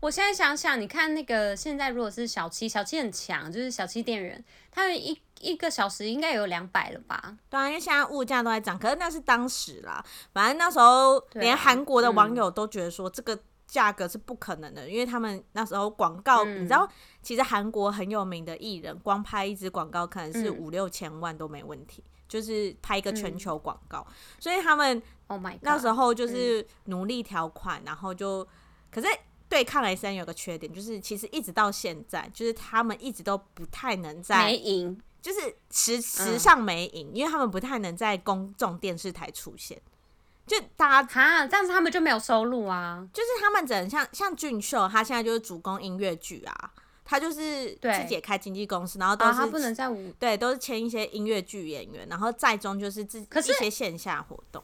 Speaker 1: 我现在想想，你看那个现在如果是小七，小七很强，就是小七店员，他们一一个小时应该有两百了吧？
Speaker 2: 对啊，因为现在物价都在涨，可是那是当时啦，反正那时候连韩国的网友都觉得说这个价格是不可能的，嗯、因为他们那时候广告，嗯、你知道，其实韩国很有名的艺人，光拍一支广告可能是五六千万都没问题。嗯就是拍一个全球广告，嗯、所以他们那时候就是努力条款，嗯、然后就可是对抗 SM 有个缺点，就是其实一直到现在，就是他们一直都不太能在
Speaker 1: 没赢，
Speaker 2: 就是时时尚没赢，嗯、因为他们不太能在公众电视台出现，就大家
Speaker 1: 哈，这样子他们就没有收入啊，
Speaker 2: 就是他们只能像像俊秀，他现在就是主攻音乐剧啊。他就是自己也开经纪公司，然后都是、不能在舞对，都是签一些音乐剧演员，然后在中就是自己一些线下活动。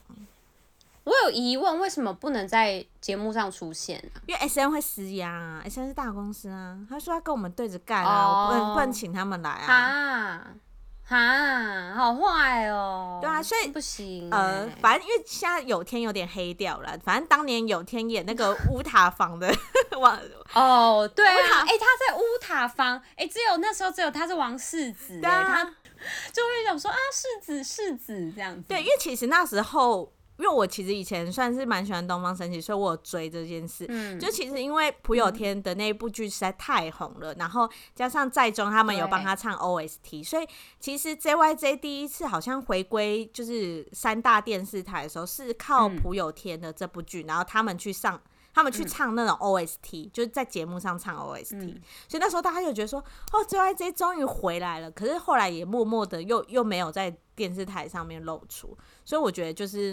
Speaker 1: 我有疑问，为什么不能在节目上出现呢、啊？
Speaker 2: 因为 SM 会施压啊，SM 是大公司啊，他说要跟我们对着干啊，不能不能请他们来啊。啊
Speaker 1: 哈，好坏哦！
Speaker 2: 对啊，所以
Speaker 1: 不行。
Speaker 2: 呃，反正因为现在有天有点黑掉了。反正当年有天演那个乌塔房的 王
Speaker 1: 哦，对啊，哎，他在乌塔房，哎，只有那时候只有他是王世子，哎，他就会想说啊，世子世子这样子。
Speaker 2: 对，因为其实那时候。因为我其实以前算是蛮喜欢东方神起，所以我有追这件事。嗯，就其实因为朴有天的那一部剧实在太红了，嗯、然后加上在中他们有帮他唱 OST，所以其实 JYJ 第一次好像回归就是三大电视台的时候，是靠朴有天的这部剧，嗯、然后他们去上。他们去唱那种 OST，、嗯、就是在节目上唱 OST，、嗯、所以那时候大家就觉得说，哦，JYJ 终于回来了。可是后来也默默的又又没有在电视台上面露出，所以我觉得就是，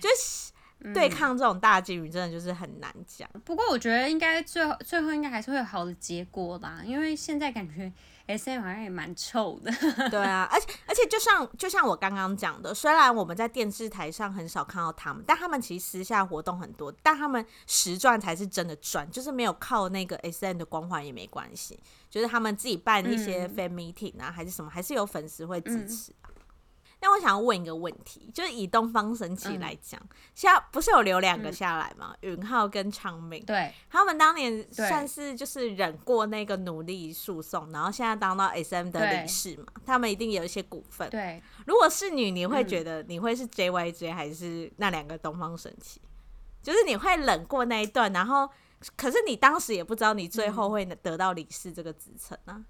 Speaker 2: 就是对抗这种大金鱼真的就是很难讲、嗯。
Speaker 1: 不过我觉得应该最后最后应该还是会有好的结果吧，因为现在感觉。SM 好像也蛮臭的，
Speaker 2: 对啊，而且而且就像就像我刚刚讲的，虽然我们在电视台上很少看到他们，但他们其实私下活动很多，但他们实赚才是真的赚，就是没有靠那个 SM 的光环也没关系，就是他们自己办一些 fan meeting 啊，嗯、还是什么，还是有粉丝会支持。嗯那我想要问一个问题，就是以东方神起来讲，现在、嗯、不是有留两个下来吗？允、嗯、浩跟昌明，
Speaker 1: 对，
Speaker 2: 他们当年算是就是忍过那个努力诉讼，然后现在当到 SM 的理事嘛，他们一定有一些股份。
Speaker 1: 对，
Speaker 2: 如果是你，你会觉得你会是 JYJ 还是那两个东方神起？就是你会忍过那一段，然后可是你当时也不知道你最后会得到理事这个职称呢？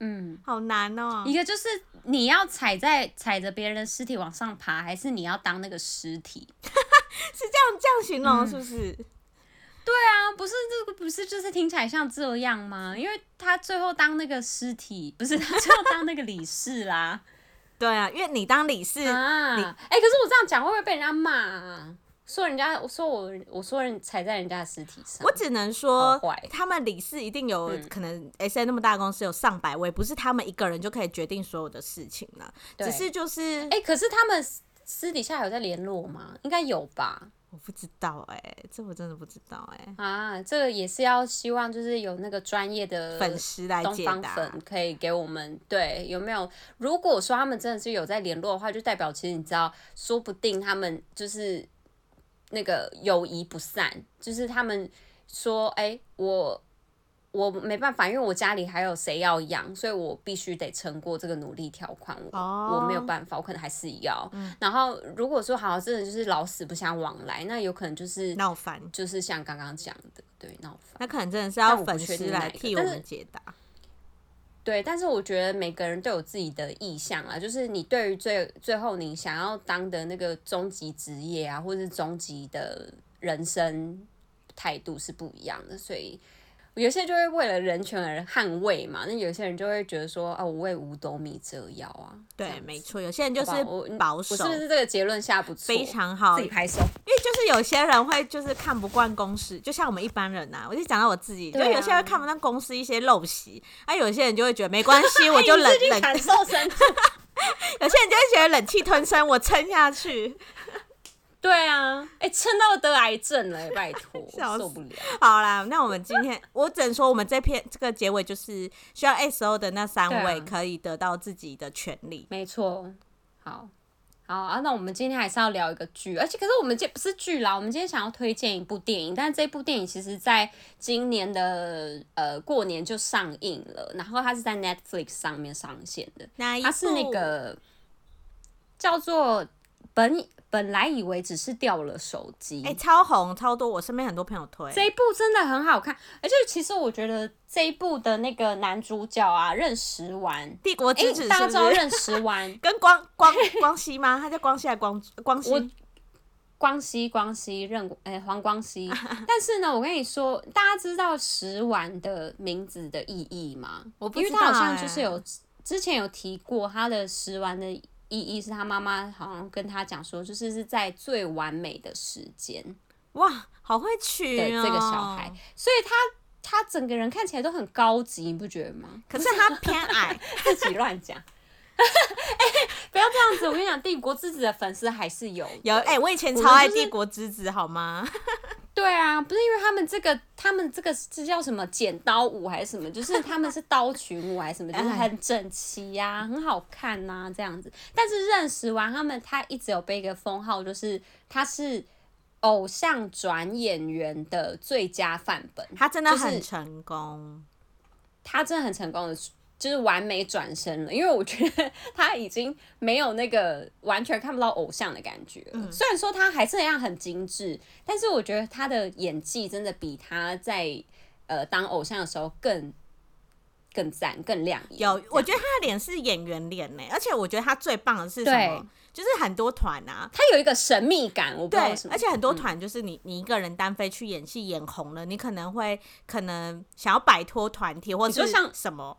Speaker 2: 嗯，好难哦。
Speaker 1: 一个就是你要踩在踩着别人的尸体往上爬，还是你要当那个尸体？
Speaker 2: 是这样这样形容是不是？嗯、
Speaker 1: 对啊，不是这个不是就是听起来像这样吗？因为他最后当那个尸体，不是他最后当那个理事啦。
Speaker 2: 对啊，因为你当理事啊，
Speaker 1: 哎、欸，可是我这样讲会不会被人家骂啊？说人家，我说我，我说人踩在人家的尸体上，
Speaker 2: 我只能说，他们理事一定有可能，S A 那么大公司有上百位，不是他们一个人就可以决定所有的事情了。只是就是，
Speaker 1: 哎，可是他们私底下有在联络吗？应该有吧？
Speaker 2: 我不知道，哎，这我真的不知道，哎。
Speaker 1: 啊，这个也是要希望就是有那个专业的
Speaker 2: 粉丝来解答，
Speaker 1: 粉可以给我们对有没有？如果说他们真的是有在联络的话，就代表其实你知道，说不定他们就是。那个友谊不散，就是他们说，哎、欸，我我没办法，因为我家里还有谁要养，所以我必须得撑过这个努力条款，我、oh. 我没有办法，我可能还是要。嗯、然后如果说好，真的就是老死不相往来，那有可能就是
Speaker 2: 闹翻，
Speaker 1: 就是像刚刚讲的，对，闹翻。
Speaker 2: 那可能真的是要粉丝来替我们解答。
Speaker 1: 对，但是我觉得每个人都有自己的意向啊，就是你对于最最后你想要当的那个终极职业啊，或者是终极的人生态度是不一样的，所以。有些人就会为了人权而捍卫嘛，那有些人就会觉得说啊，我为五斗米折腰啊。
Speaker 2: 对，没错，有些人就是保守。
Speaker 1: 我是不是这个结论下不错？
Speaker 2: 非常好，
Speaker 1: 自己拍手。
Speaker 2: 因为就是有些人会就是看不惯公司，就像我们一般人呐、啊，我就讲到我自己，啊、就有些人看不惯公司一些陋习，啊，有些人就会觉得没关系，我就冷冷。
Speaker 1: 感受生
Speaker 2: 有些人就会觉得忍气吞声，我撑下去。
Speaker 1: 对啊，哎、欸，撑到得癌症了，拜托，受不了。
Speaker 2: 好啦，那我们今天，我只能说，我们这篇这个结尾就是需要 S O 的那三位可以得到自己的权利。
Speaker 1: 没错，好，好啊，那我们今天还是要聊一个剧，而且可是我们今天不是剧啦，我们今天想要推荐一部电影，但是这部电影其实在今年的呃过年就上映了，然后它是在 Netflix 上面上线的，
Speaker 2: 哪一部？
Speaker 1: 它是那个叫做本本来以为只是掉了手机，
Speaker 2: 哎、欸，超红超多，我身边很多朋友推
Speaker 1: 这一部真的很好看，而且其实我觉得这一部的那个男主角啊，任时完，
Speaker 2: 帝国之子
Speaker 1: 大家知道任时完
Speaker 2: 跟光光光熙吗？他叫光熙还光光熙？
Speaker 1: 光熙光熙任哎、欸、黄光熙，但是呢，我跟你说，大家知道时完的名字的意义吗？
Speaker 2: 我不知道、欸，
Speaker 1: 因为他好像就是有之前有提过他的时完的。意义是他妈妈好像跟他讲说，就是是在最完美的时间，
Speaker 2: 哇，好会取哦
Speaker 1: 这个小孩，所以他他整个人看起来都很高级，你不觉得吗？
Speaker 2: 可是他偏矮，
Speaker 1: 自己乱讲。不要这样子！我跟你讲，帝国之子的粉丝还是有
Speaker 2: 有。哎、欸，我以前超爱帝国之子，好吗？
Speaker 1: 对啊，不是因为他们这个，他们这个是叫什么剪刀舞还是什么？就是他们是刀群舞还是什么？就是 很整齐呀、啊，很好看呐、啊，这样子。但是认识完他们，他一直有被一个封号，就是他是偶像转演员的最佳范本。
Speaker 2: 他真的很成功，
Speaker 1: 就是、他真的很成功的。就是完美转身了，因为我觉得 他已经没有那个完全看不到偶像的感觉了。嗯、虽然说他还是那样很精致，但是我觉得他的演技真的比他在呃当偶像的时候更更赞、更亮眼。
Speaker 2: 有，我觉得他的脸是演员脸呢，而且我觉得他最棒的是什么？就是很多团啊，
Speaker 1: 他有一个神秘感，我不知道为什么。
Speaker 2: 而且很多团就是你你一个人单飞去演戏演红了，你可能会可能想要摆脱团体，或者是像什么。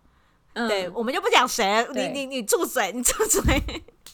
Speaker 2: 嗯、对，我们就不讲谁，你你你住嘴，你住嘴。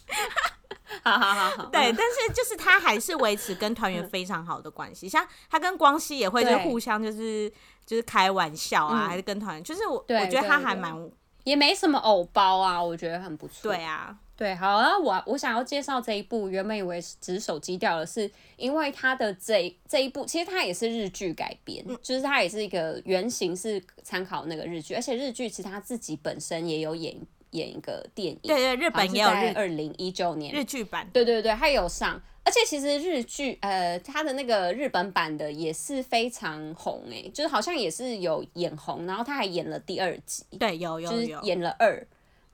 Speaker 1: 好好好好。
Speaker 2: 对，但是就是他还是维持跟团员非常好的关系，像他跟光熙也会就互相就是就是开玩笑啊，嗯、还是跟团员，就是我我觉得他还蛮
Speaker 1: 也没什么偶包啊，我觉得很不错。
Speaker 2: 对啊。
Speaker 1: 对，好，啊我我想要介绍这一部，原本以为只是手机掉了，是因为它的这这一部，其实它也是日剧改编，嗯，就是它也是一个原型是参考那个日剧，而且日剧其实它自己本身也有演演一个电影，
Speaker 2: 对对，日本也有
Speaker 1: 在二零一九年
Speaker 2: 日剧版，
Speaker 1: 对对对，它有上，而且其实日剧呃，它的那个日本版的也是非常红诶，就是好像也是有演红，然后他还演了第二集，
Speaker 2: 对，有有有，
Speaker 1: 就是演了二。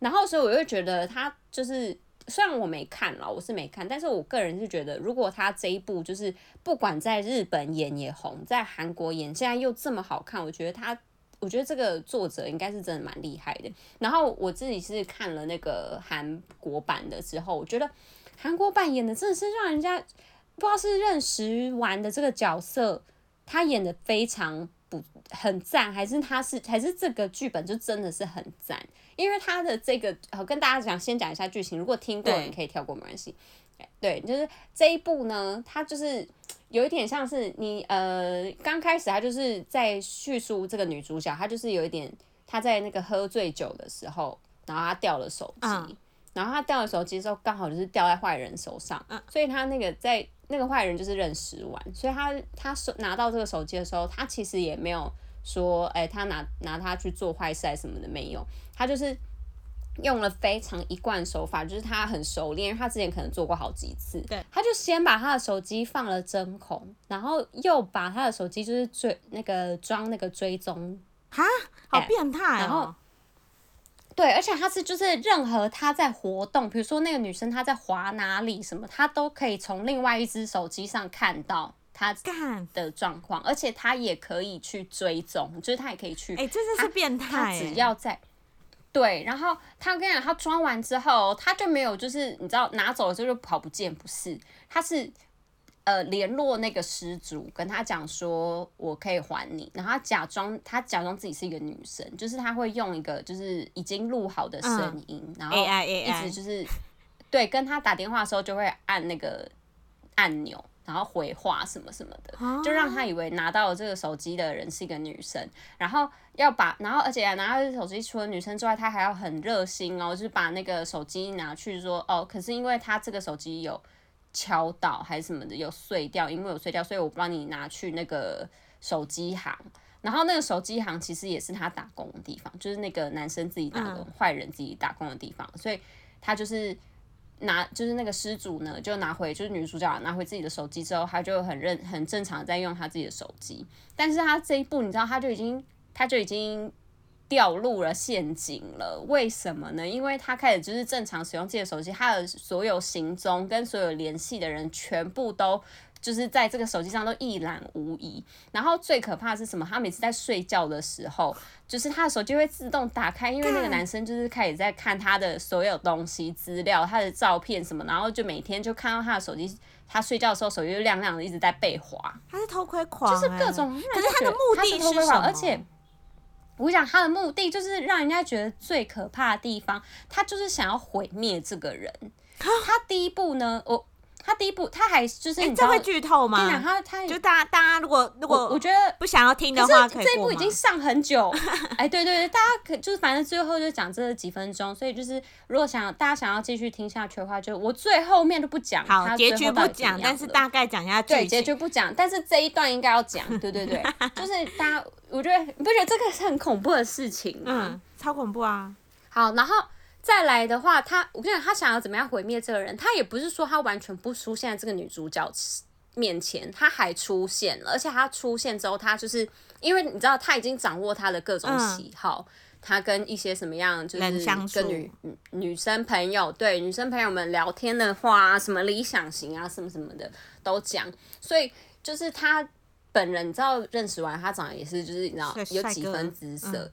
Speaker 1: 然后，所以我就觉得他就是，虽然我没看了，我是没看，但是我个人是觉得，如果他这一部就是不管在日本演也红，在韩国演现在又这么好看，我觉得他，我觉得这个作者应该是真的蛮厉害的。然后我自己是看了那个韩国版的之后，我觉得韩国版演的真的是让人家不知道是认识完的这个角色，他演的非常不很赞，还是他是还是这个剧本就真的是很赞。因为他的这个，我跟大家讲，先讲一下剧情。如果听过，你可以跳过，没关系。对，就是这一部呢，它就是有一点像是你呃，刚开始他就是在叙述这个女主角，她就是有一点，她在那个喝醉酒的时候，然后她掉了手机，嗯，然后她掉了手机之后，刚好就是掉在坏人手上，嗯，所以她那个在那个坏人就是认识完，所以她她手拿到这个手机的时候，她其实也没有。说，哎、欸，他拿拿它去做坏事什么的没有，他就是用了非常一贯手法，就是他很熟练，因为他之前可能做过好几次。
Speaker 2: 对，
Speaker 1: 他就先把他的手机放了针孔，然后又把他的手机就是追那个装那个追踪，
Speaker 2: 哈，好变态、喔、然后，
Speaker 1: 对，而且他是就是任何他在活动，比如说那个女生她在滑哪里什么，他都可以从另外一只手机上看到。他的状况，而且他也可以去追踪，就是他也可以去。
Speaker 2: 哎、欸，这就是变态。
Speaker 1: 他只要在对，然后他跟你讲，他装完之后，他就没有，就是你知道拿走了之后就跑不见，不是？他是呃联络那个失主，跟他讲说我可以还你，然后他假装他假装自己是一个女生，就是他会用一个就是已经录好的声音，嗯、然后一直就是 AI, AI 对跟他打电话的时候就会按那个按钮。然后回话什么什么的，就让他以为拿到了这个手机的人是一个女生，然后要把，然后而且拿到这个手机除了女生之外，他还要很热心哦，就是把那个手机拿去说哦，可是因为他这个手机有敲到还是什么的，有碎掉，因为有碎掉，所以我帮你拿去那个手机行，然后那个手机行其实也是他打工的地方，就是那个男生自己打工，坏人自己打工的地方，所以他就是。拿就是那个失主呢，就拿回就是女主角拿回自己的手机之后，他就很认很正常在用他自己的手机，但是他这一步你知道他就已经他就已经掉入了陷阱了，为什么呢？因为他开始就是正常使用自己的手机，他的所有行踪跟所有联系的人全部都。就是在这个手机上都一览无遗，然后最可怕的是什么？他每次在睡觉的时候，就是他的手机会自动打开，因为那个男生就是开始在看他的所有东西、资料、他的照片什么，然后就每天就看到他的手机，他睡觉的时候手机就亮亮的一直在被划。
Speaker 2: 他是偷窥狂、欸，
Speaker 1: 就是各种。
Speaker 2: 可是他的目的是什么？
Speaker 1: 而且我讲他的目的就是让人家觉得最可怕的地方，他就是想要毁灭这个人。他第一步呢，我。他第一部，他还就是你知道，
Speaker 2: 这会剧透吗？
Speaker 1: 他他
Speaker 2: 就大家大家如果如果
Speaker 1: 我觉得
Speaker 2: 不想要听的话，可以
Speaker 1: 这一部已经上很久。哎，对对对，大家可就是反正最后就讲这几分钟，所以就是如果想大家想要继续听下去的话，就我最后面都不讲，
Speaker 2: 好，结局不讲，但是大概讲一下。
Speaker 1: 对，结局不讲，但是这一段应该要讲。对对对，就是大家，我觉得你不觉得这个是很恐怖的事情吗？
Speaker 2: 嗯，超恐怖啊！
Speaker 1: 好，然后。再来的话，他我跟你讲，他想要怎么样毁灭这个人？他也不是说他完全不出现在这个女主角面前，他还出现了，而且他出现之后，他就是因为你知道他已经掌握他的各种喜好，嗯、他跟一些什么样就是跟女女生朋友对女生朋友们聊天的话，什么理想型啊，什么什么的都讲，所以就是他本人，你知道认识完他长得也是就是你知道有几分姿色。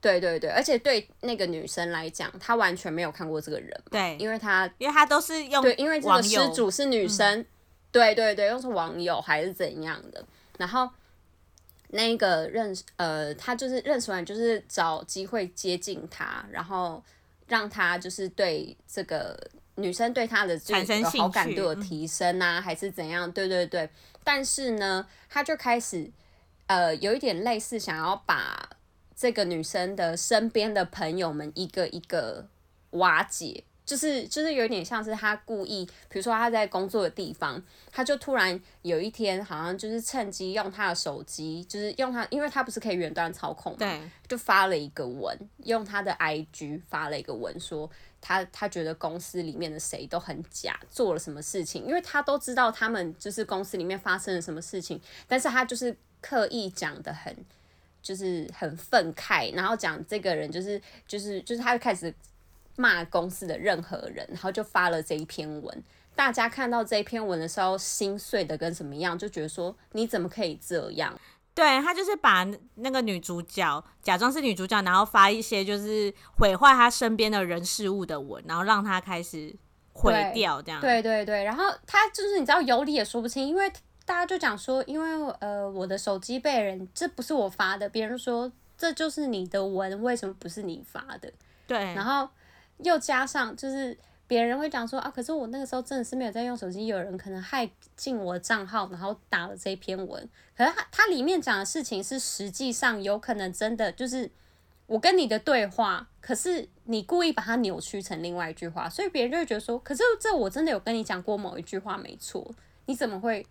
Speaker 1: 对对对，而且对那个女生来讲，她完全没有看过这个人，
Speaker 2: 对，
Speaker 1: 因为她
Speaker 2: 因为她都是用
Speaker 1: 对，因为这个失主是女生，嗯、对对对，又是网友还是怎样的，然后那个认识呃，他就是认识完，就是找机会接近她，然后让她就是对这个女生对他的这个好感度的提升啊，还是怎样？对对对，但是呢，他就开始呃，有一点类似想要把。这个女生的身边的朋友们一个一个瓦解，就是就是有点像是她故意，比如说她在工作的地方，她就突然有一天好像就是趁机用她的手机，就是用她，因为她不是可以远端操控嘛，
Speaker 2: 对，
Speaker 1: 就发了一个文，用她的 IG 发了一个文，说她她觉得公司里面的谁都很假，做了什么事情，因为她都知道他们就是公司里面发生了什么事情，但是她就是刻意讲的很。就是很愤慨，然后讲这个人就是就是就是他就开始骂公司的任何人，然后就发了这一篇文。大家看到这一篇文的时候，心碎的跟什么样，就觉得说你怎么可以这样？
Speaker 2: 对，他就是把那个女主角假装是女主角，然后发一些就是毁坏她身边的人事物的文，然后让她开始毁掉这样。
Speaker 1: 对对对，然后他就是你知道有理也说不清，因为。大家就讲说，因为呃，我的手机被人，这不是我发的，别人说这就是你的文，为什么不是你发的？
Speaker 2: 对，
Speaker 1: 然后又加上就是别人会讲说啊，可是我那个时候真的是没有在用手机，有人可能害进我账号，然后打了这篇文，可是他他里面讲的事情是实际上有可能真的就是我跟你的对话，可是你故意把它扭曲成另外一句话，所以别人就会觉得说，可是这我真的有跟你讲过某一句话没错，你怎么会？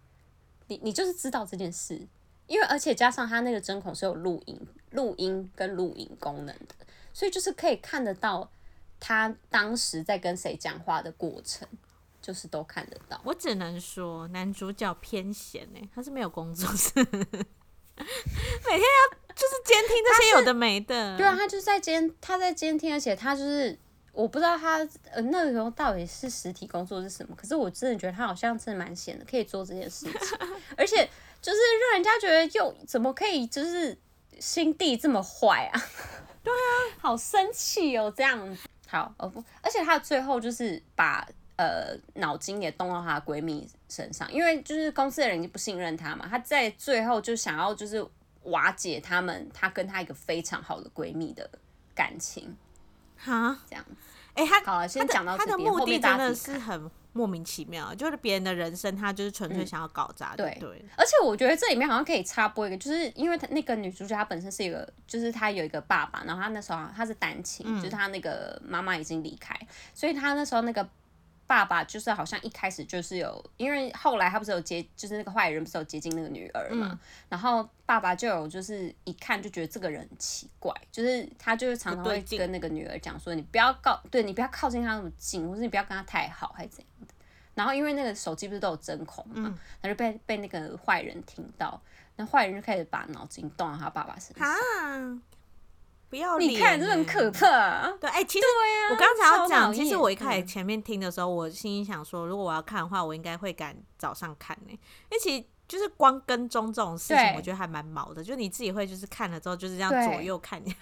Speaker 1: 你你就是知道这件事，因为而且加上他那个针孔是有录音、录音跟录影功能的，所以就是可以看得到他当时在跟谁讲话的过程，就是都看得到。
Speaker 2: 我只能说男主角偏闲哎，他是没有工作室，每天要就是监听这些有的没的。
Speaker 1: 对啊，他就是在监，他在监听，而且他就是。我不知道他呃那个时候到底是实体工作是什么，可是我真的觉得他好像真的蛮闲的，可以做这件事情，而且就是让人家觉得又怎么可以就是心地这么坏啊？
Speaker 2: 对啊，
Speaker 1: 好生气哦，这样子。好，哦不，而且他最后就是把呃脑筋也动到她的闺蜜身上，因为就是公司的人已经不信任她嘛，她在最后就想要就是瓦解他们，她跟她一个非常好的闺蜜的感情。
Speaker 2: 哈，
Speaker 1: 这样子，
Speaker 2: 哎、欸，他
Speaker 1: 好了，先讲到这边，
Speaker 2: 他的目的真的是很莫名其妙，就是别人的人生，他就是纯粹想要搞砸，对。对。
Speaker 1: 而且我觉得这里面好像可以插播一个，就是因为他那个女主角她本身是一个，就是她有一个爸爸，然后她那时候她是单亲，嗯、就是她那个妈妈已经离开，所以她那时候那个爸爸就是好像一开始就是有，因为后来他不是有接，就是那个坏人不是有接近那个女儿嘛，嗯、然后爸爸就有就是一看就觉得这个人很奇怪，就是他就是常常会跟那个女儿讲说，你不要靠，对你不要靠近他那么近，或是你不要跟他太好，还是怎样的。然后因为那个手机不是都有针孔嘛，他、嗯、就被被那个坏人听到，那坏人就开始把脑筋动到他爸爸身上。
Speaker 2: 不要
Speaker 1: 你看，这很可怕、啊。
Speaker 2: 对，哎、欸，其实我刚才要讲，其实我一开始前面听的时候，我心里想说，如果我要看的话，我应该会赶早上看呢、欸，因为其实就是光跟踪这种事情，我觉得还蛮毛的。就你自己会就是看了之后就是这样左右看。
Speaker 1: 对，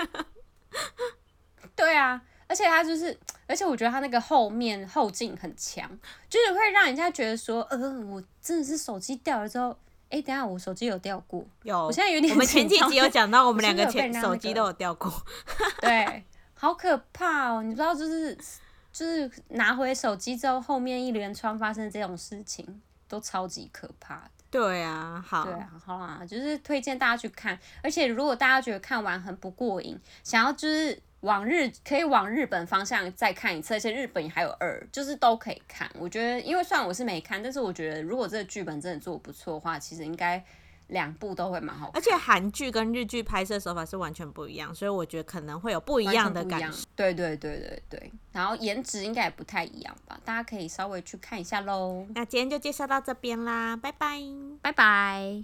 Speaker 1: 对啊，而且他就是，而且我觉得他那个后面后劲很强，就是会让人家觉得说，呃，我真的是手机掉了之后。哎、欸，等下，我手机有掉过。
Speaker 2: 有，
Speaker 1: 我现在有点。
Speaker 2: 我们前几集有讲到，我们两个前手机都有掉过。
Speaker 1: 对，好可怕哦！你不知道，就是就是拿回手机之后，后面一连串发生这种事情，都超级可怕的。
Speaker 2: 对啊，好。
Speaker 1: 对啊，好啊，就是推荐大家去看。而且，如果大家觉得看完很不过瘾，想要就是。往日可以往日本方向再看一次，而且日本还有二，就是都可以看。我觉得，因为虽然我是没看，但是我觉得如果这个剧本真的做得不错的话，其实应该两部都会蛮好看。
Speaker 2: 而且韩剧跟日剧拍摄手法是完全不一样，所以我觉得可能会有不一样的感觉。
Speaker 1: 对对对对对，然后颜值应该也不太一样吧，大家可以稍微去看一下喽。
Speaker 2: 那今天就介绍到这边啦，拜拜，
Speaker 1: 拜拜。